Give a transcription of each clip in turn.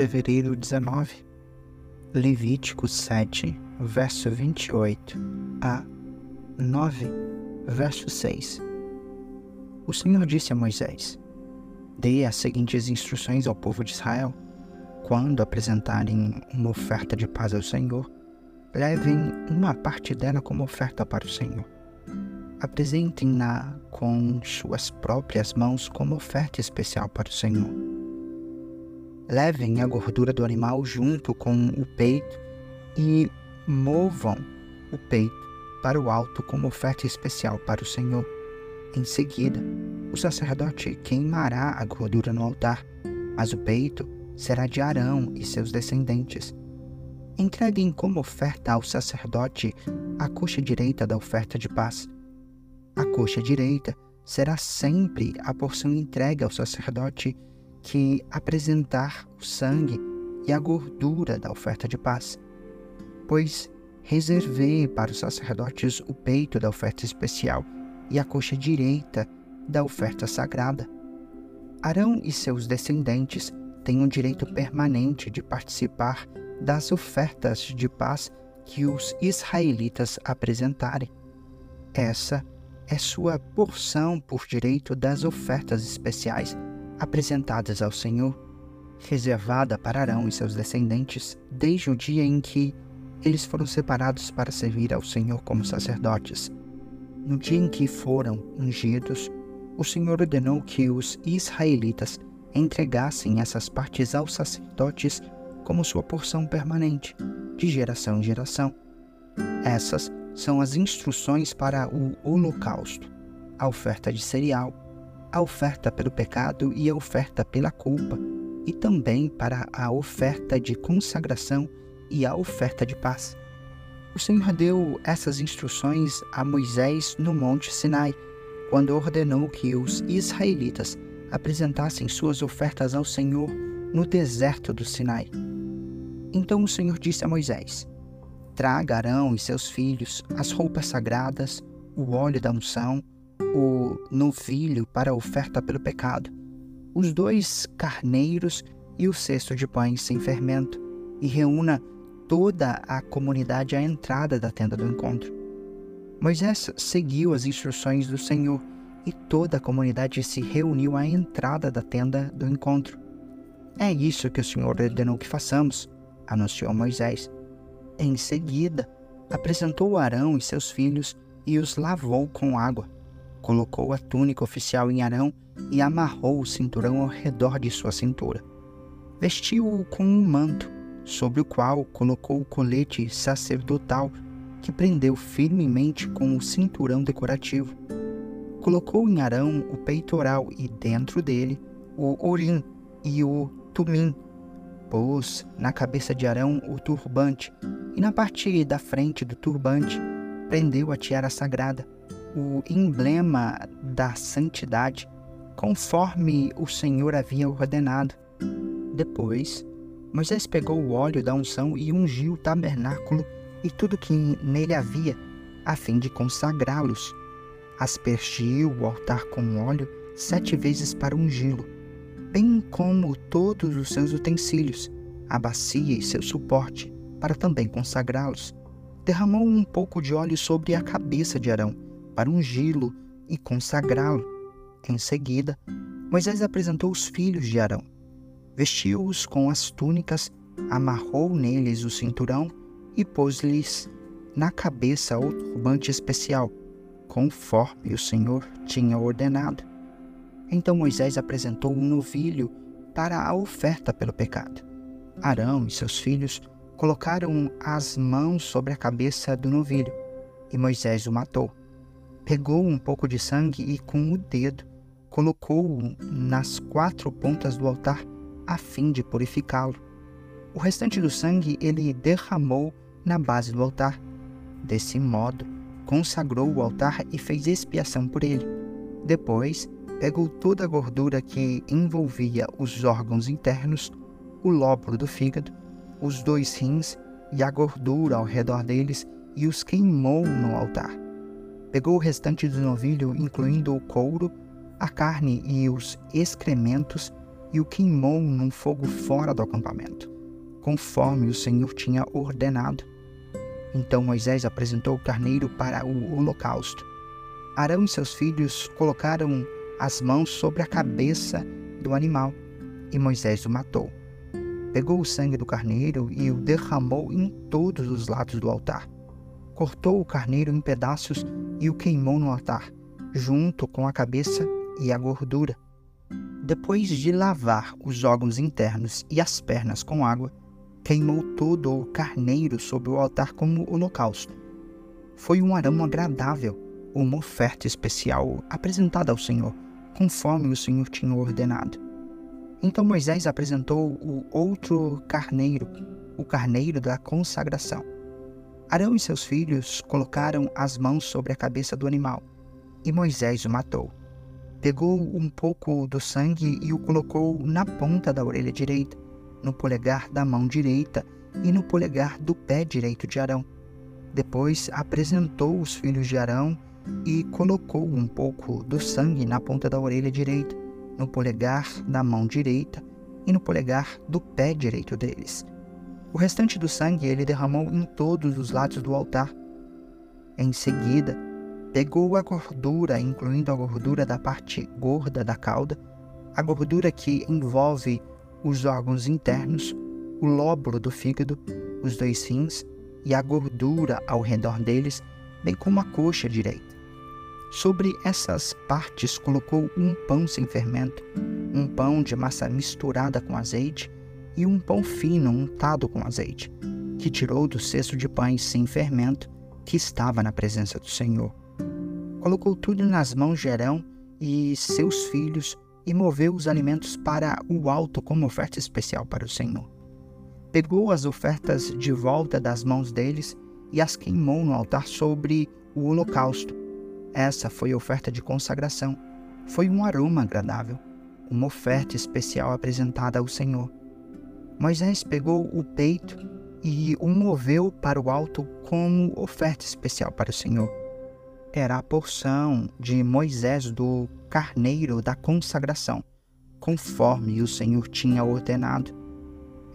fevereiro 19, Levítico 7, verso 28 a 9, verso 6. O Senhor disse a Moisés: Dê as seguintes instruções ao povo de Israel. Quando apresentarem uma oferta de paz ao Senhor, levem uma parte dela como oferta para o Senhor. Apresentem-na com suas próprias mãos como oferta especial para o Senhor. Levem a gordura do animal junto com o peito e movam o peito para o alto como oferta especial para o Senhor. Em seguida, o sacerdote queimará a gordura no altar, mas o peito será de Arão e seus descendentes. Entreguem como oferta ao sacerdote a coxa direita da oferta de paz. A coxa direita será sempre a porção entregue ao sacerdote que apresentar o sangue e a gordura da oferta de paz. Pois reservei para os sacerdotes o peito da oferta especial e a coxa direita da oferta sagrada. Arão e seus descendentes têm o direito permanente de participar das ofertas de paz que os israelitas apresentarem. Essa é sua porção por direito das ofertas especiais apresentadas ao Senhor, reservada para Arão e seus descendentes desde o dia em que eles foram separados para servir ao Senhor como sacerdotes. No dia em que foram ungidos, o Senhor ordenou que os israelitas entregassem essas partes aos sacerdotes como sua porção permanente, de geração em geração. Essas são as instruções para o holocausto, a oferta de cereal, a oferta pelo pecado e a oferta pela culpa, e também para a oferta de consagração e a oferta de paz. O Senhor deu essas instruções a Moisés no Monte Sinai, quando ordenou que os israelitas apresentassem suas ofertas ao Senhor no deserto do Sinai. Então o Senhor disse a Moisés: Traga Arão e seus filhos as roupas sagradas, o óleo da unção, o novilho para a oferta pelo pecado, os dois carneiros e o cesto de pães sem fermento, e reúna toda a comunidade à entrada da tenda do encontro. Moisés seguiu as instruções do Senhor e toda a comunidade se reuniu à entrada da tenda do encontro. É isso que o Senhor ordenou que façamos, anunciou Moisés. Em seguida, apresentou Arão e seus filhos e os lavou com água. Colocou a túnica oficial em Arão e amarrou o cinturão ao redor de sua cintura. Vestiu-o com um manto sobre o qual colocou o colete sacerdotal que prendeu firmemente com o cinturão decorativo. Colocou em Arão o peitoral e dentro dele o orim e o tumim. Pôs na cabeça de Arão o turbante e na parte da frente do turbante prendeu a tiara sagrada, o emblema da santidade, conforme o Senhor havia ordenado. Depois, Moisés pegou o óleo da unção e ungiu o tabernáculo e tudo que nele havia, a fim de consagrá-los. Aspergiu o altar com óleo sete vezes para ungí-lo, bem como todos os seus utensílios, a bacia e seu suporte, para também consagrá-los. Derramou um pouco de óleo sobre a cabeça de Arão, para ungí-lo e consagrá-lo. Em seguida, Moisés apresentou os filhos de Arão, vestiu-os com as túnicas, amarrou neles o cinturão e pôs-lhes na cabeça o turbante especial, conforme o Senhor tinha ordenado. Então Moisés apresentou um novilho para a oferta pelo pecado. Arão e seus filhos colocaram as mãos sobre a cabeça do novilho, e Moisés o matou. Pegou um pouco de sangue e, com o dedo, colocou-o nas quatro pontas do altar a fim de purificá-lo. O restante do sangue ele derramou na base do altar. Desse modo, consagrou o altar e fez expiação por ele. Depois, pegou toda a gordura que envolvia os órgãos internos, o lóbulo do fígado, os dois rins e a gordura ao redor deles e os queimou no altar. Pegou o restante do novilho, incluindo o couro, a carne e os excrementos, e o queimou num fogo fora do acampamento, conforme o Senhor tinha ordenado. Então Moisés apresentou o carneiro para o holocausto. Arão e seus filhos colocaram as mãos sobre a cabeça do animal, e Moisés o matou. Pegou o sangue do carneiro e o derramou em todos os lados do altar. Cortou o carneiro em pedaços e o queimou no altar, junto com a cabeça e a gordura. Depois de lavar os órgãos internos e as pernas com água, queimou todo o carneiro sobre o altar como holocausto. Foi um aroma agradável, uma oferta especial apresentada ao Senhor, conforme o Senhor tinha ordenado. Então Moisés apresentou o outro carneiro, o carneiro da consagração. Arão e seus filhos colocaram as mãos sobre a cabeça do animal, e Moisés o matou. Pegou um pouco do sangue e o colocou na ponta da orelha direita, no polegar da mão direita e no polegar do pé direito de Arão. Depois apresentou os filhos de Arão e colocou um pouco do sangue na ponta da orelha direita, no polegar da mão direita e no polegar do pé direito deles. O restante do sangue ele derramou em todos os lados do altar. Em seguida, Pegou a gordura, incluindo a gordura da parte gorda da cauda, a gordura que envolve os órgãos internos, o lóbulo do fígado, os dois rins e a gordura ao redor deles, bem como a coxa direita. Sobre essas partes colocou um pão sem fermento, um pão de massa misturada com azeite e um pão fino untado com azeite, que tirou do cesto de pães sem fermento que estava na presença do Senhor colocou tudo nas mãos de Arão e seus filhos e moveu os alimentos para o alto como oferta especial para o Senhor. Pegou as ofertas de volta das mãos deles e as queimou no altar sobre o holocausto. Essa foi a oferta de consagração. Foi um aroma agradável, uma oferta especial apresentada ao Senhor. Moisés pegou o peito e o moveu para o alto como oferta especial para o Senhor era a porção de Moisés do carneiro da consagração, conforme o Senhor tinha ordenado.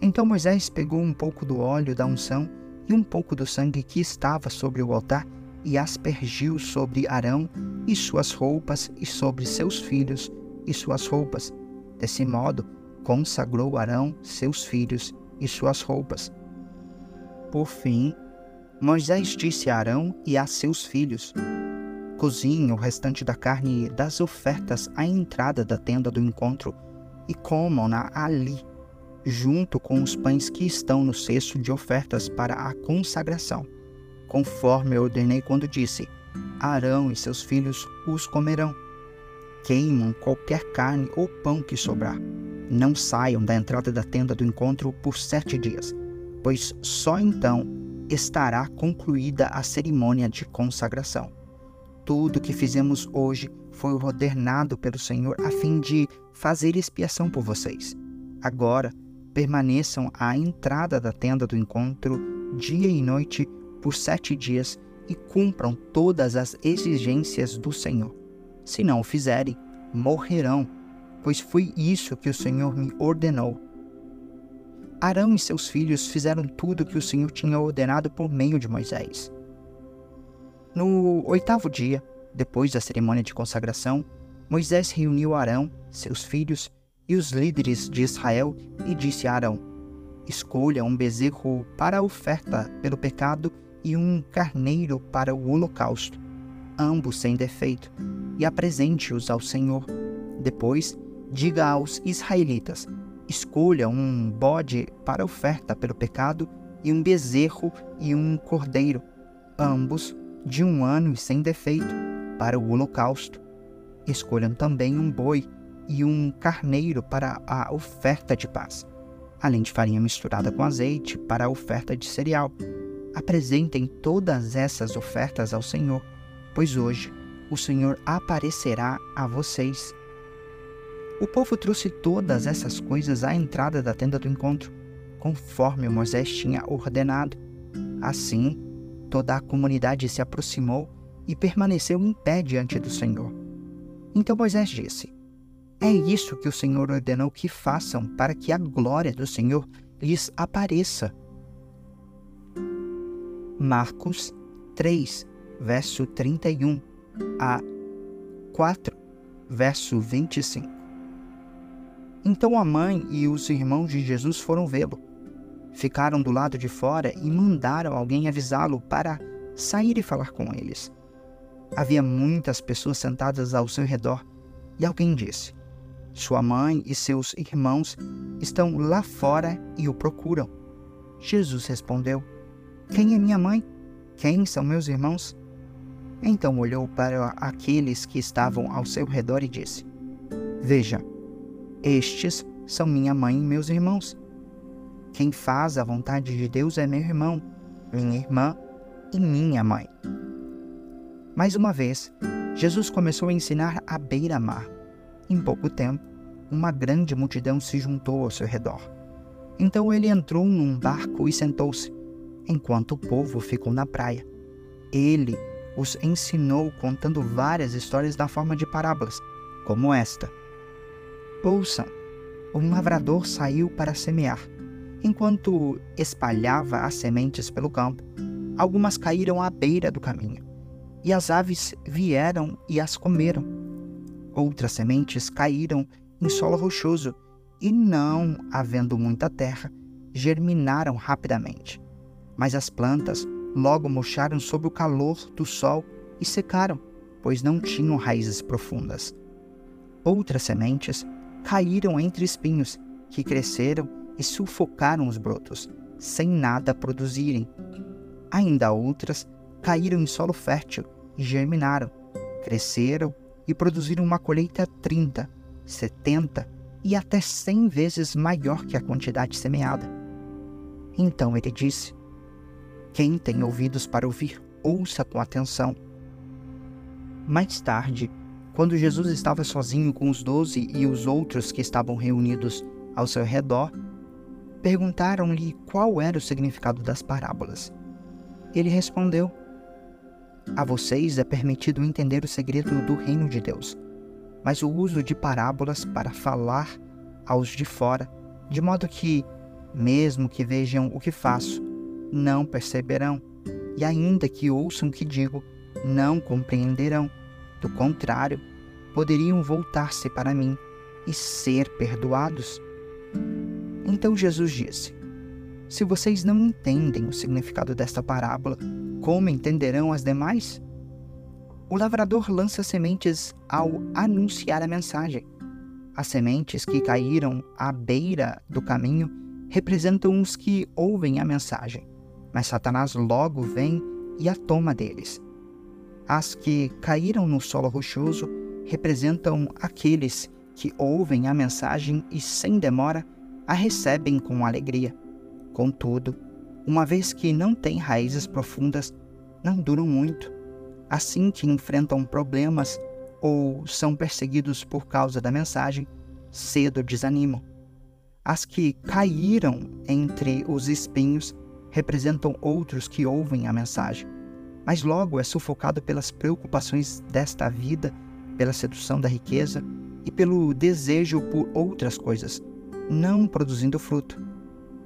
Então Moisés pegou um pouco do óleo da unção e um pouco do sangue que estava sobre o altar e aspergiu sobre Arão e suas roupas e sobre seus filhos e suas roupas. Desse modo, consagrou Arão, seus filhos e suas roupas. Por fim, Moisés disse a Arão e a seus filhos: Cozinhe o restante da carne das ofertas à entrada da tenda do encontro e comam-na ali, junto com os pães que estão no cesto de ofertas para a consagração, conforme eu ordenei quando disse: Arão e seus filhos os comerão. Queimam qualquer carne ou pão que sobrar. Não saiam da entrada da tenda do encontro por sete dias, pois só então estará concluída a cerimônia de consagração. Tudo que fizemos hoje foi ordenado pelo Senhor a fim de fazer expiação por vocês. Agora, permaneçam à entrada da tenda do encontro dia e noite por sete dias e cumpram todas as exigências do Senhor. Se não o fizerem, morrerão, pois foi isso que o Senhor me ordenou. Arão e seus filhos fizeram tudo o que o Senhor tinha ordenado por meio de Moisés. No oitavo dia, depois da cerimônia de consagração, Moisés reuniu Arão, seus filhos e os líderes de Israel e disse a Arão: Escolha um bezerro para a oferta pelo pecado e um carneiro para o holocausto, ambos sem defeito, e apresente-os ao Senhor. Depois, diga aos israelitas: Escolha um bode para oferta pelo pecado e um bezerro e um cordeiro, ambos de um ano e sem defeito, para o holocausto. Escolham também um boi e um carneiro para a oferta de paz, além de farinha misturada com azeite para a oferta de cereal. Apresentem todas essas ofertas ao Senhor, pois hoje o Senhor aparecerá a vocês. O povo trouxe todas essas coisas à entrada da tenda do encontro, conforme Moisés tinha ordenado. Assim, Toda a comunidade se aproximou e permaneceu em pé diante do Senhor. Então Moisés disse: É isso que o Senhor ordenou que façam para que a glória do Senhor lhes apareça. Marcos 3, verso 31 a 4, verso 25. Então a mãe e os irmãos de Jesus foram vê-lo. Ficaram do lado de fora e mandaram alguém avisá-lo para sair e falar com eles. Havia muitas pessoas sentadas ao seu redor e alguém disse: Sua mãe e seus irmãos estão lá fora e o procuram. Jesus respondeu: Quem é minha mãe? Quem são meus irmãos? Então olhou para aqueles que estavam ao seu redor e disse: Veja, estes são minha mãe e meus irmãos. Quem faz a vontade de Deus é meu irmão, minha irmã e minha mãe. Mais uma vez, Jesus começou a ensinar à beira-mar. Em pouco tempo, uma grande multidão se juntou ao seu redor. Então ele entrou num barco e sentou-se, enquanto o povo ficou na praia. Ele os ensinou contando várias histórias na forma de parábolas, como esta. Ouçam, um lavrador saiu para semear. Enquanto espalhava as sementes pelo campo, algumas caíram à beira do caminho, e as aves vieram e as comeram. Outras sementes caíram em solo rochoso e, não havendo muita terra, germinaram rapidamente. Mas as plantas logo murcharam sob o calor do sol e secaram, pois não tinham raízes profundas. Outras sementes caíram entre espinhos, que cresceram e sufocaram os brotos, sem nada produzirem. Ainda outras caíram em solo fértil e germinaram, cresceram e produziram uma colheita 30, 70 e até 100 vezes maior que a quantidade semeada. Então ele disse: Quem tem ouvidos para ouvir, ouça com atenção. Mais tarde, quando Jesus estava sozinho com os doze e os outros que estavam reunidos ao seu redor, perguntaram-lhe qual era o significado das parábolas. Ele respondeu: A vocês é permitido entender o segredo do reino de Deus, mas o uso de parábolas para falar aos de fora, de modo que, mesmo que vejam o que faço, não perceberão, e ainda que ouçam o que digo, não compreenderão. Do contrário, poderiam voltar-se para mim e ser perdoados. Então Jesus disse: se vocês não entendem o significado desta parábola, como entenderão as demais? O lavrador lança sementes ao anunciar a mensagem. As sementes que caíram à beira do caminho representam os que ouvem a mensagem, mas Satanás logo vem e a toma deles. As que caíram no solo rochoso representam aqueles que ouvem a mensagem e, sem demora, a recebem com alegria. Contudo, uma vez que não têm raízes profundas, não duram muito. Assim que enfrentam problemas ou são perseguidos por causa da mensagem, cedo desanimam. As que caíram entre os espinhos representam outros que ouvem a mensagem, mas logo é sufocado pelas preocupações desta vida, pela sedução da riqueza e pelo desejo por outras coisas, não produzindo fruto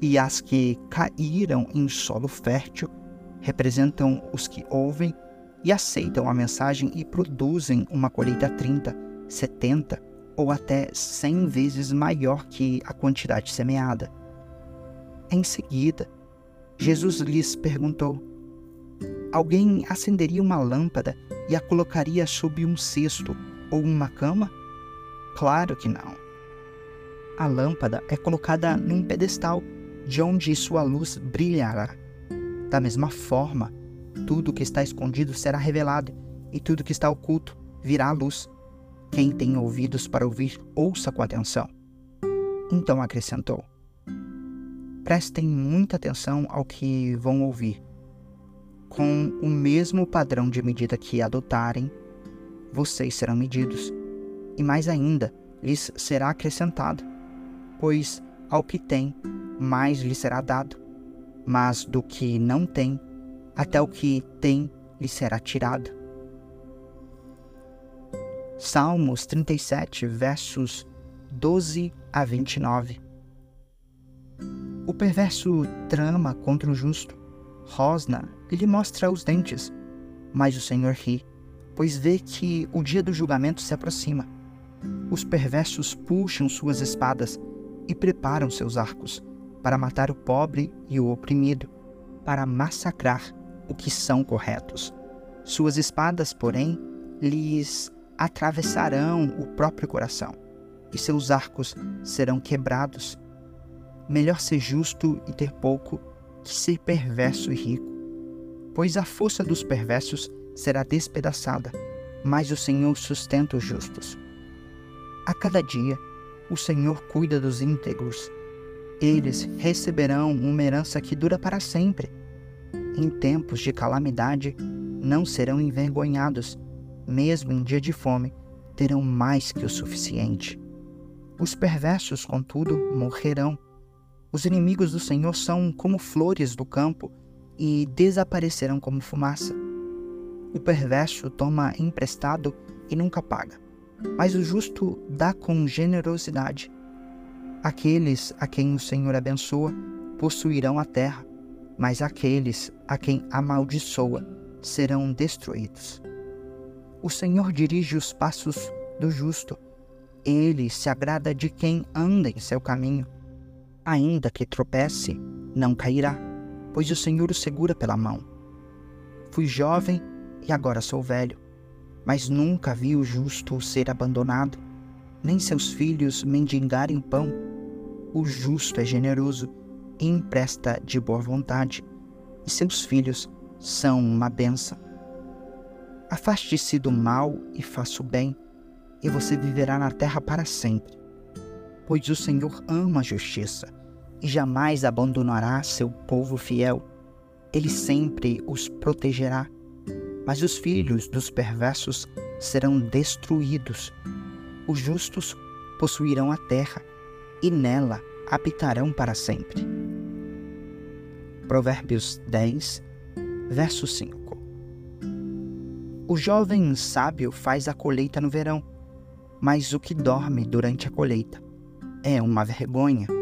e as que caíram em solo fértil representam os que ouvem e aceitam a mensagem e produzem uma colheita 30, 70 ou até 100 vezes maior que a quantidade semeada. Em seguida, Jesus lhes perguntou: Alguém acenderia uma lâmpada e a colocaria sob um cesto ou uma cama? Claro que não. A lâmpada é colocada num pedestal de onde sua luz brilhará. Da mesma forma, tudo que está escondido será revelado, e tudo que está oculto virá à luz. Quem tem ouvidos para ouvir, ouça com atenção. Então acrescentou: Prestem muita atenção ao que vão ouvir. Com o mesmo padrão de medida que adotarem, vocês serão medidos, e mais ainda, lhes será acrescentado, pois ao que tem, mais lhe será dado, mas do que não tem, até o que tem lhe será tirado. Salmos 37, versos 12 a 29. O perverso trama contra o justo, rosna lhe mostra os dentes, mas o Senhor ri, pois vê que o dia do julgamento se aproxima. Os perversos puxam suas espadas e preparam seus arcos para matar o pobre e o oprimido, para massacrar o que são corretos. Suas espadas, porém, lhes atravessarão o próprio coração, e seus arcos serão quebrados. Melhor ser justo e ter pouco que ser perverso e rico, pois a força dos perversos será despedaçada, mas o Senhor sustenta os justos. A cada dia, o Senhor cuida dos íntegros. Eles receberão uma herança que dura para sempre. Em tempos de calamidade, não serão envergonhados, mesmo em dia de fome, terão mais que o suficiente. Os perversos, contudo, morrerão. Os inimigos do Senhor são como flores do campo e desaparecerão como fumaça. O perverso toma emprestado e nunca paga mas o justo dá com generosidade. Aqueles a quem o Senhor abençoa possuirão a terra, mas aqueles a quem amaldiçoa serão destruídos. O Senhor dirige os passos do justo, ele se agrada de quem anda em seu caminho. Ainda que tropece, não cairá, pois o Senhor o segura pela mão. Fui jovem e agora sou velho mas nunca vi o justo ser abandonado, nem seus filhos mendigarem pão. O justo é generoso e empresta de boa vontade, e seus filhos são uma benção. Afaste-se do mal e faça o bem, e você viverá na terra para sempre. Pois o Senhor ama a justiça e jamais abandonará seu povo fiel. Ele sempre os protegerá mas os filhos dos perversos serão destruídos. Os justos possuirão a terra e nela habitarão para sempre. Provérbios 10, verso 5 O jovem sábio faz a colheita no verão, mas o que dorme durante a colheita é uma vergonha.